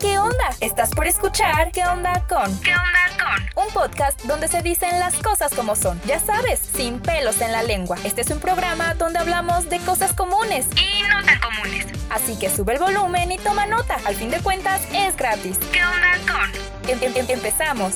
¿qué onda? Estás por escuchar ¿Qué onda con? ¿Qué onda con? Un podcast donde se dicen las cosas como son. Ya sabes, sin pelos en la lengua. Este es un programa donde hablamos de cosas comunes y no tan comunes. Así que sube el volumen y toma nota. Al fin de cuentas, es gratis. ¿Qué onda con? Em, em, em, empezamos.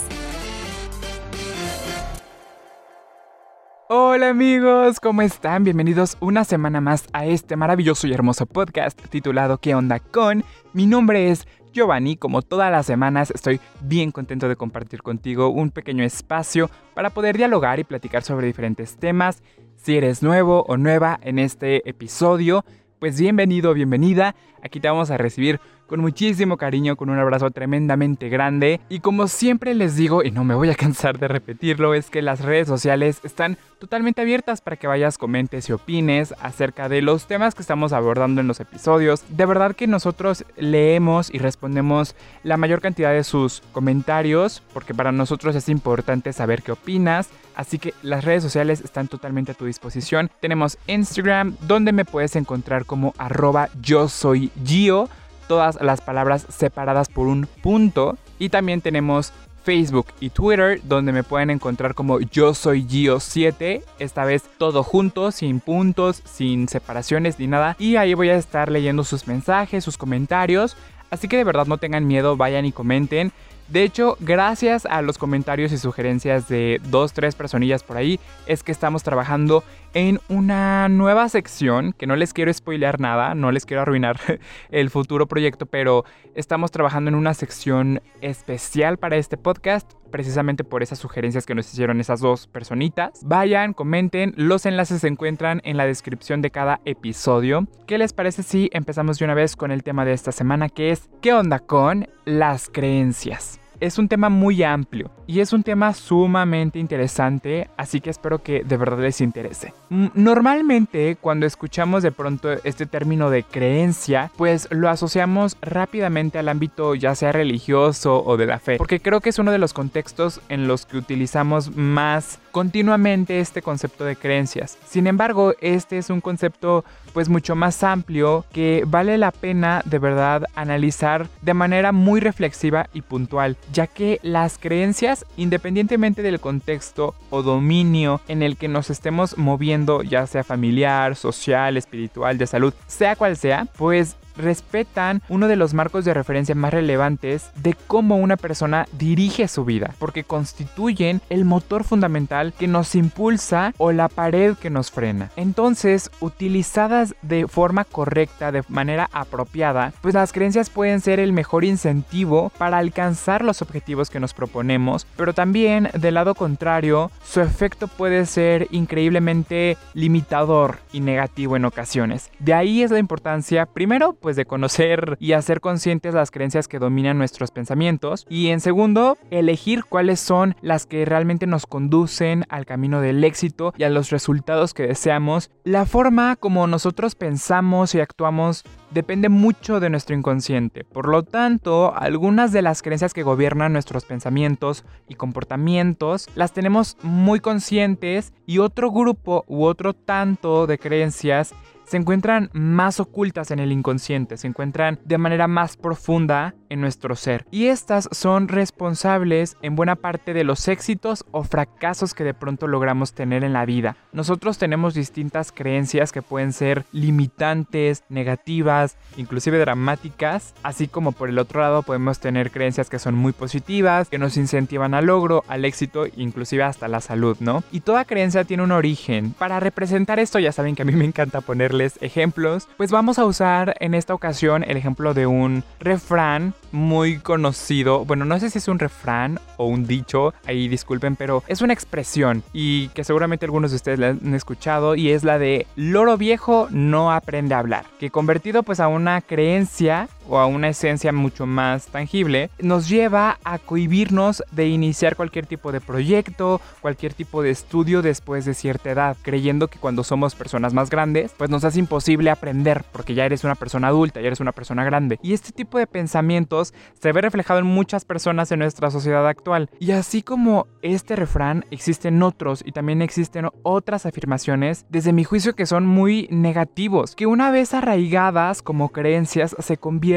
Hola amigos, ¿cómo están? Bienvenidos una semana más a este maravilloso y hermoso podcast titulado ¿Qué onda con? Mi nombre es Giovanni, como todas las semanas estoy bien contento de compartir contigo un pequeño espacio para poder dialogar y platicar sobre diferentes temas. Si eres nuevo o nueva en este episodio, pues bienvenido, bienvenida. Aquí te vamos a recibir con muchísimo cariño, con un abrazo tremendamente grande. Y como siempre les digo, y no me voy a cansar de repetirlo, es que las redes sociales están totalmente abiertas para que vayas, comentes y opines acerca de los temas que estamos abordando en los episodios. De verdad que nosotros leemos y respondemos la mayor cantidad de sus comentarios, porque para nosotros es importante saber qué opinas. Así que las redes sociales están totalmente a tu disposición. Tenemos Instagram, donde me puedes encontrar como arroba yo soy Gio todas las palabras separadas por un punto. Y también tenemos Facebook y Twitter, donde me pueden encontrar como yo soy Gio7, esta vez todo junto, sin puntos, sin separaciones ni nada. Y ahí voy a estar leyendo sus mensajes, sus comentarios. Así que de verdad no tengan miedo, vayan y comenten. De hecho, gracias a los comentarios y sugerencias de dos, tres personillas por ahí, es que estamos trabajando en una nueva sección, que no les quiero spoilear nada, no les quiero arruinar el futuro proyecto, pero estamos trabajando en una sección especial para este podcast, precisamente por esas sugerencias que nos hicieron esas dos personitas. Vayan, comenten, los enlaces se encuentran en la descripción de cada episodio. ¿Qué les parece si empezamos de una vez con el tema de esta semana, que es ¿qué onda con las creencias? es un tema muy amplio y es un tema sumamente interesante, así que espero que de verdad les interese. Mm, normalmente cuando escuchamos de pronto este término de creencia, pues lo asociamos rápidamente al ámbito ya sea religioso o de la fe, porque creo que es uno de los contextos en los que utilizamos más continuamente este concepto de creencias. Sin embargo, este es un concepto pues mucho más amplio que vale la pena de verdad analizar de manera muy reflexiva y puntual, ya que las creencias, independientemente del contexto o dominio en el que nos estemos moviendo, ya sea familiar, social, espiritual, de salud, sea cual sea, pues respetan uno de los marcos de referencia más relevantes de cómo una persona dirige su vida, porque constituyen el motor fundamental que nos impulsa o la pared que nos frena. Entonces, utilizadas de forma correcta, de manera apropiada, pues las creencias pueden ser el mejor incentivo para alcanzar los objetivos que nos proponemos, pero también del lado contrario, su efecto puede ser increíblemente limitador y negativo en ocasiones. De ahí es la importancia, primero, pues de conocer y hacer conscientes las creencias que dominan nuestros pensamientos y en segundo, elegir cuáles son las que realmente nos conducen al camino del éxito y a los resultados que deseamos. La forma como nosotros pensamos y actuamos depende mucho de nuestro inconsciente. Por lo tanto, algunas de las creencias que gobiernan nuestros pensamientos y comportamientos las tenemos muy conscientes y otro grupo u otro tanto de creencias se encuentran más ocultas en el inconsciente, se encuentran de manera más profunda en nuestro ser. Y estas son responsables en buena parte de los éxitos o fracasos que de pronto logramos tener en la vida. Nosotros tenemos distintas creencias que pueden ser limitantes, negativas, inclusive dramáticas, así como por el otro lado podemos tener creencias que son muy positivas, que nos incentivan al logro, al éxito, inclusive hasta la salud, ¿no? Y toda creencia tiene un origen. Para representar esto ya saben que a mí me encanta poner ejemplos, pues vamos a usar en esta ocasión el ejemplo de un refrán muy conocido. Bueno, no sé si es un refrán o un dicho, ahí disculpen, pero es una expresión y que seguramente algunos de ustedes la han escuchado y es la de loro viejo no aprende a hablar, que convertido pues a una creencia o a una esencia mucho más tangible, nos lleva a cohibirnos de iniciar cualquier tipo de proyecto, cualquier tipo de estudio después de cierta edad, creyendo que cuando somos personas más grandes, pues nos hace imposible aprender porque ya eres una persona adulta, ya eres una persona grande. Y este tipo de pensamientos se ve reflejado en muchas personas en nuestra sociedad actual. Y así como este refrán, existen otros y también existen otras afirmaciones, desde mi juicio que son muy negativos, que una vez arraigadas como creencias se convierten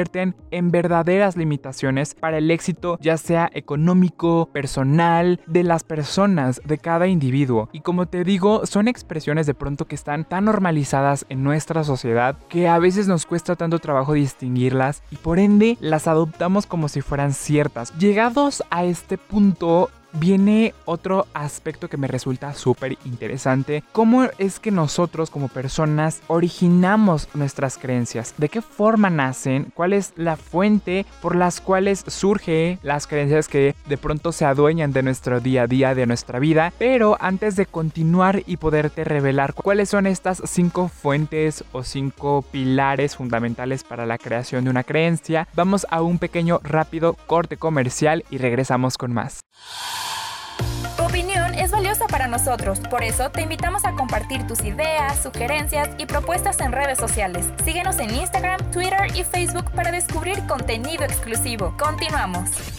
en verdaderas limitaciones para el éxito ya sea económico, personal, de las personas, de cada individuo. Y como te digo, son expresiones de pronto que están tan normalizadas en nuestra sociedad que a veces nos cuesta tanto trabajo distinguirlas y por ende las adoptamos como si fueran ciertas. Llegados a este punto, viene otro aspecto que me resulta súper interesante. ¿Cómo es que nosotros como personas originamos nuestras creencias? ¿De qué forma nacen? ¿Cuál es la fuente por las cuales surge las creencias que de pronto se adueñan de nuestro día a día, de nuestra vida? Pero antes de continuar y poderte revelar cuáles son estas cinco fuentes o cinco pilares fundamentales para la creación de una creencia, vamos a un pequeño rápido corte comercial y regresamos con más para nosotros, por eso te invitamos a compartir tus ideas, sugerencias y propuestas en redes sociales. Síguenos en Instagram, Twitter y Facebook para descubrir contenido exclusivo. Continuamos.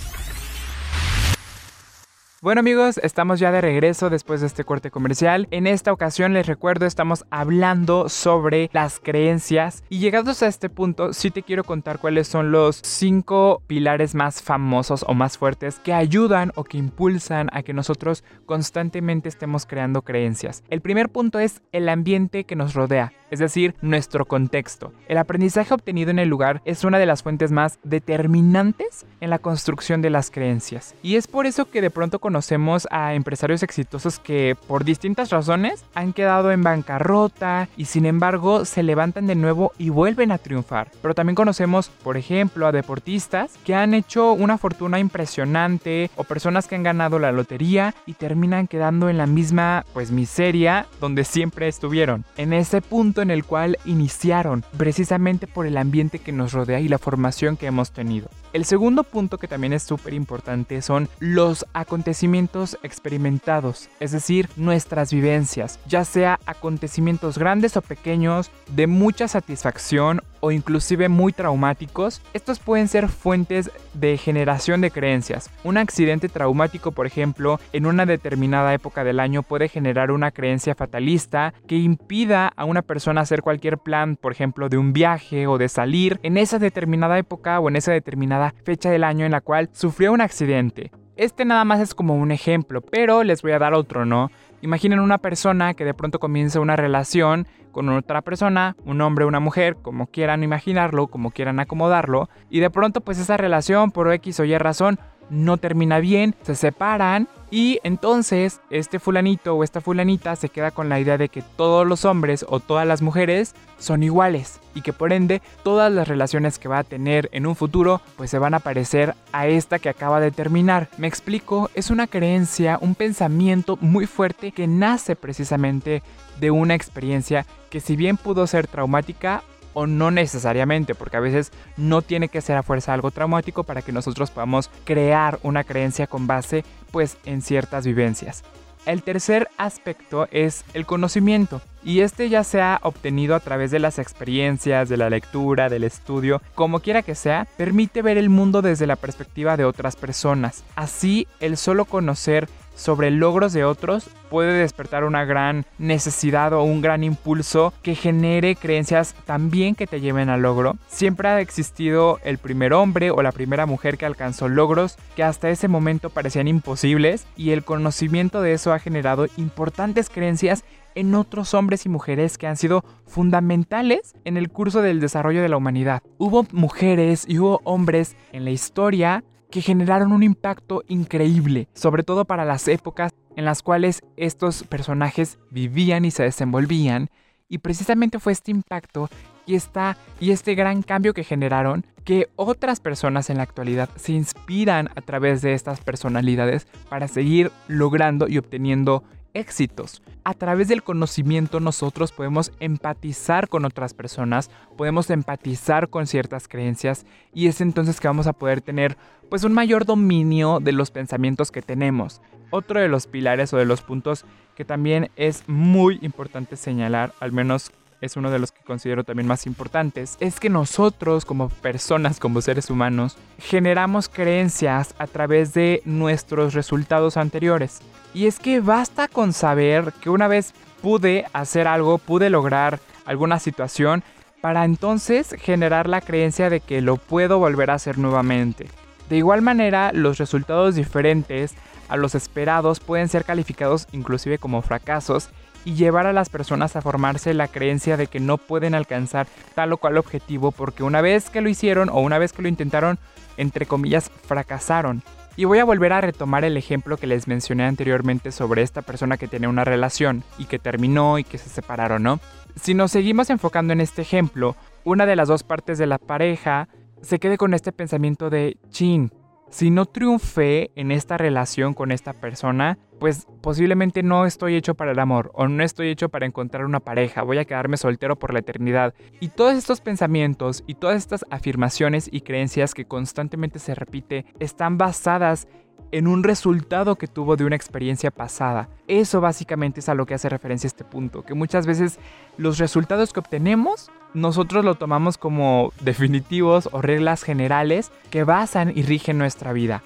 Bueno amigos, estamos ya de regreso después de este corte comercial. En esta ocasión les recuerdo estamos hablando sobre las creencias y llegados a este punto sí te quiero contar cuáles son los cinco pilares más famosos o más fuertes que ayudan o que impulsan a que nosotros constantemente estemos creando creencias. El primer punto es el ambiente que nos rodea es decir, nuestro contexto. El aprendizaje obtenido en el lugar es una de las fuentes más determinantes en la construcción de las creencias. Y es por eso que de pronto conocemos a empresarios exitosos que por distintas razones han quedado en bancarrota y sin embargo se levantan de nuevo y vuelven a triunfar. Pero también conocemos, por ejemplo, a deportistas que han hecho una fortuna impresionante o personas que han ganado la lotería y terminan quedando en la misma pues miseria donde siempre estuvieron. En ese punto en el cual iniciaron, precisamente por el ambiente que nos rodea y la formación que hemos tenido. El segundo punto que también es súper importante son los acontecimientos experimentados, es decir, nuestras vivencias, ya sea acontecimientos grandes o pequeños, de mucha satisfacción o inclusive muy traumáticos, estos pueden ser fuentes de generación de creencias. Un accidente traumático, por ejemplo, en una determinada época del año puede generar una creencia fatalista que impida a una persona hacer cualquier plan, por ejemplo, de un viaje o de salir en esa determinada época o en esa determinada fecha del año en la cual sufrió un accidente. Este nada más es como un ejemplo, pero les voy a dar otro, ¿no? Imaginen una persona que de pronto comienza una relación con otra persona, un hombre una mujer, como quieran imaginarlo, como quieran acomodarlo, y de pronto pues esa relación por X o Y razón no termina bien, se separan y entonces este fulanito o esta fulanita se queda con la idea de que todos los hombres o todas las mujeres son iguales y que por ende todas las relaciones que va a tener en un futuro pues se van a parecer a esta que acaba de terminar. Me explico, es una creencia, un pensamiento muy fuerte que nace precisamente de una experiencia que si bien pudo ser traumática o no necesariamente, porque a veces no tiene que ser a fuerza algo traumático para que nosotros podamos crear una creencia con base pues en ciertas vivencias. El tercer aspecto es el conocimiento y este ya se ha obtenido a través de las experiencias, de la lectura, del estudio, como quiera que sea, permite ver el mundo desde la perspectiva de otras personas. Así, el solo conocer sobre logros de otros puede despertar una gran necesidad o un gran impulso que genere creencias también que te lleven al logro. Siempre ha existido el primer hombre o la primera mujer que alcanzó logros que hasta ese momento parecían imposibles y el conocimiento de eso ha generado importantes creencias en otros hombres y mujeres que han sido fundamentales en el curso del desarrollo de la humanidad. Hubo mujeres y hubo hombres en la historia que generaron un impacto increíble, sobre todo para las épocas en las cuales estos personajes vivían y se desenvolvían, y precisamente fue este impacto y, esta, y este gran cambio que generaron que otras personas en la actualidad se inspiran a través de estas personalidades para seguir logrando y obteniendo éxitos. A través del conocimiento nosotros podemos empatizar con otras personas, podemos empatizar con ciertas creencias y es entonces que vamos a poder tener pues un mayor dominio de los pensamientos que tenemos. Otro de los pilares o de los puntos que también es muy importante señalar, al menos es uno de los que considero también más importantes, es que nosotros como personas, como seres humanos, generamos creencias a través de nuestros resultados anteriores. Y es que basta con saber que una vez pude hacer algo, pude lograr alguna situación, para entonces generar la creencia de que lo puedo volver a hacer nuevamente. De igual manera, los resultados diferentes a los esperados pueden ser calificados inclusive como fracasos y llevar a las personas a formarse la creencia de que no pueden alcanzar tal o cual objetivo porque una vez que lo hicieron o una vez que lo intentaron, entre comillas, fracasaron. Y voy a volver a retomar el ejemplo que les mencioné anteriormente sobre esta persona que tenía una relación y que terminó y que se separaron, ¿no? Si nos seguimos enfocando en este ejemplo, una de las dos partes de la pareja se quede con este pensamiento de, chin, si no triunfé en esta relación con esta persona, pues posiblemente no estoy hecho para el amor o no estoy hecho para encontrar una pareja, voy a quedarme soltero por la eternidad. Y todos estos pensamientos y todas estas afirmaciones y creencias que constantemente se repite están basadas en un resultado que tuvo de una experiencia pasada. Eso básicamente es a lo que hace referencia este punto, que muchas veces los resultados que obtenemos nosotros lo tomamos como definitivos o reglas generales que basan y rigen nuestra vida.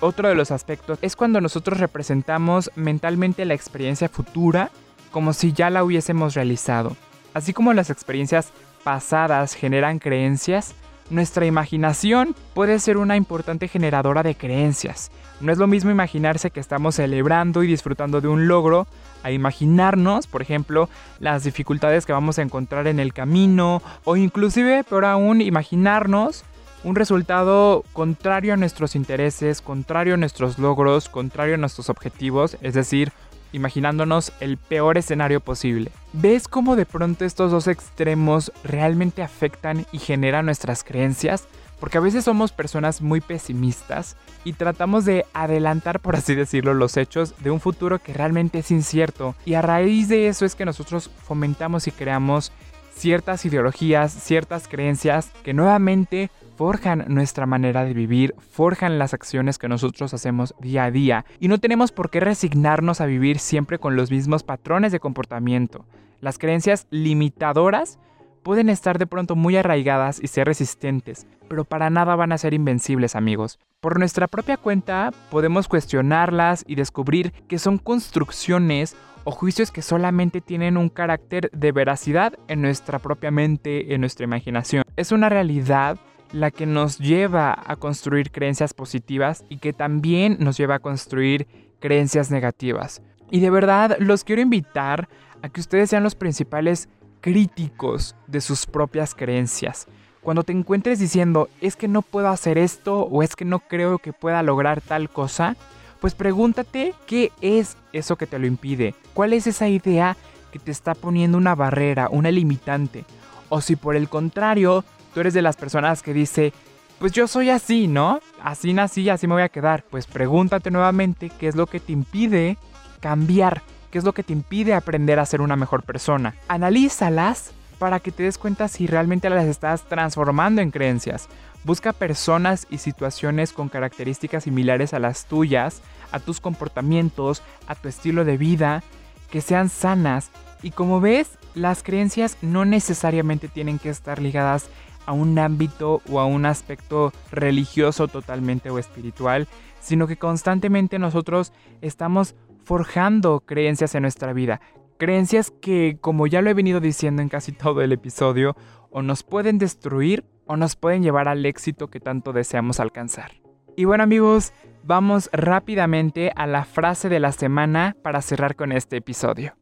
Otro de los aspectos es cuando nosotros representamos mentalmente la experiencia futura como si ya la hubiésemos realizado. Así como las experiencias pasadas generan creencias, nuestra imaginación puede ser una importante generadora de creencias. No es lo mismo imaginarse que estamos celebrando y disfrutando de un logro a imaginarnos, por ejemplo, las dificultades que vamos a encontrar en el camino o inclusive, peor aún, imaginarnos un resultado contrario a nuestros intereses, contrario a nuestros logros, contrario a nuestros objetivos, es decir, imaginándonos el peor escenario posible. ¿Ves cómo de pronto estos dos extremos realmente afectan y generan nuestras creencias? Porque a veces somos personas muy pesimistas y tratamos de adelantar, por así decirlo, los hechos de un futuro que realmente es incierto. Y a raíz de eso es que nosotros fomentamos y creamos ciertas ideologías, ciertas creencias que nuevamente forjan nuestra manera de vivir, forjan las acciones que nosotros hacemos día a día y no tenemos por qué resignarnos a vivir siempre con los mismos patrones de comportamiento. Las creencias limitadoras pueden estar de pronto muy arraigadas y ser resistentes, pero para nada van a ser invencibles amigos. Por nuestra propia cuenta podemos cuestionarlas y descubrir que son construcciones o juicios que solamente tienen un carácter de veracidad en nuestra propia mente, en nuestra imaginación. Es una realidad la que nos lleva a construir creencias positivas y que también nos lleva a construir creencias negativas. Y de verdad los quiero invitar a que ustedes sean los principales críticos de sus propias creencias. Cuando te encuentres diciendo, es que no puedo hacer esto o es que no creo que pueda lograr tal cosa, pues pregúntate qué es eso que te lo impide, cuál es esa idea que te está poniendo una barrera, una limitante. O si por el contrario tú eres de las personas que dice, pues yo soy así, ¿no? Así nací, así me voy a quedar. Pues pregúntate nuevamente qué es lo que te impide cambiar, qué es lo que te impide aprender a ser una mejor persona. Analízalas para que te des cuenta si realmente las estás transformando en creencias. Busca personas y situaciones con características similares a las tuyas, a tus comportamientos, a tu estilo de vida, que sean sanas. Y como ves, las creencias no necesariamente tienen que estar ligadas a un ámbito o a un aspecto religioso totalmente o espiritual, sino que constantemente nosotros estamos forjando creencias en nuestra vida. Creencias que, como ya lo he venido diciendo en casi todo el episodio, o nos pueden destruir o nos pueden llevar al éxito que tanto deseamos alcanzar. Y bueno amigos, vamos rápidamente a la frase de la semana para cerrar con este episodio.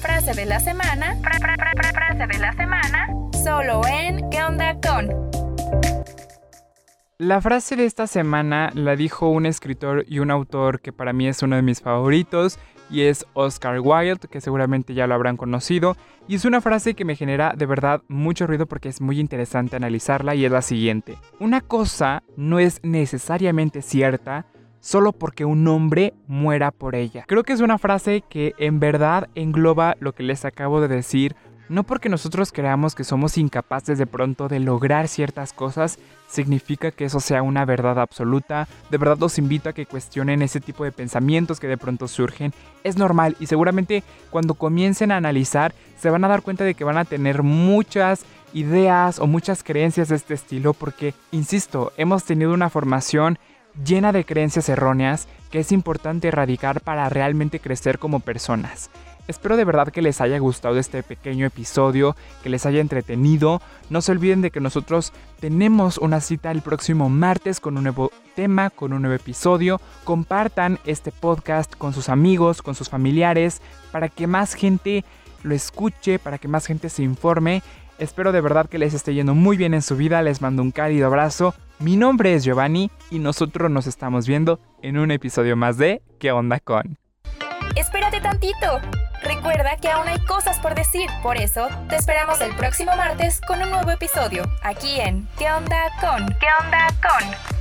Frase de la semana. frase de la semana solo en ¿Qué onda? La frase de esta semana la dijo un escritor y un autor que para mí es uno de mis favoritos y es Oscar Wilde, que seguramente ya lo habrán conocido, y es una frase que me genera de verdad mucho ruido porque es muy interesante analizarla y es la siguiente. Una cosa no es necesariamente cierta solo porque un hombre muera por ella. Creo que es una frase que en verdad engloba lo que les acabo de decir no porque nosotros creamos que somos incapaces de pronto de lograr ciertas cosas, significa que eso sea una verdad absoluta. De verdad los invito a que cuestionen ese tipo de pensamientos que de pronto surgen. Es normal y seguramente cuando comiencen a analizar se van a dar cuenta de que van a tener muchas ideas o muchas creencias de este estilo porque, insisto, hemos tenido una formación llena de creencias erróneas que es importante erradicar para realmente crecer como personas. Espero de verdad que les haya gustado este pequeño episodio, que les haya entretenido. No se olviden de que nosotros tenemos una cita el próximo martes con un nuevo tema, con un nuevo episodio. Compartan este podcast con sus amigos, con sus familiares, para que más gente lo escuche, para que más gente se informe. Espero de verdad que les esté yendo muy bien en su vida. Les mando un cálido abrazo. Mi nombre es Giovanni y nosotros nos estamos viendo en un episodio más de ¿Qué onda con? Tantito. Recuerda que aún hay cosas por decir, por eso te esperamos el próximo martes con un nuevo episodio, aquí en ¿Qué onda con? ¿Qué onda con?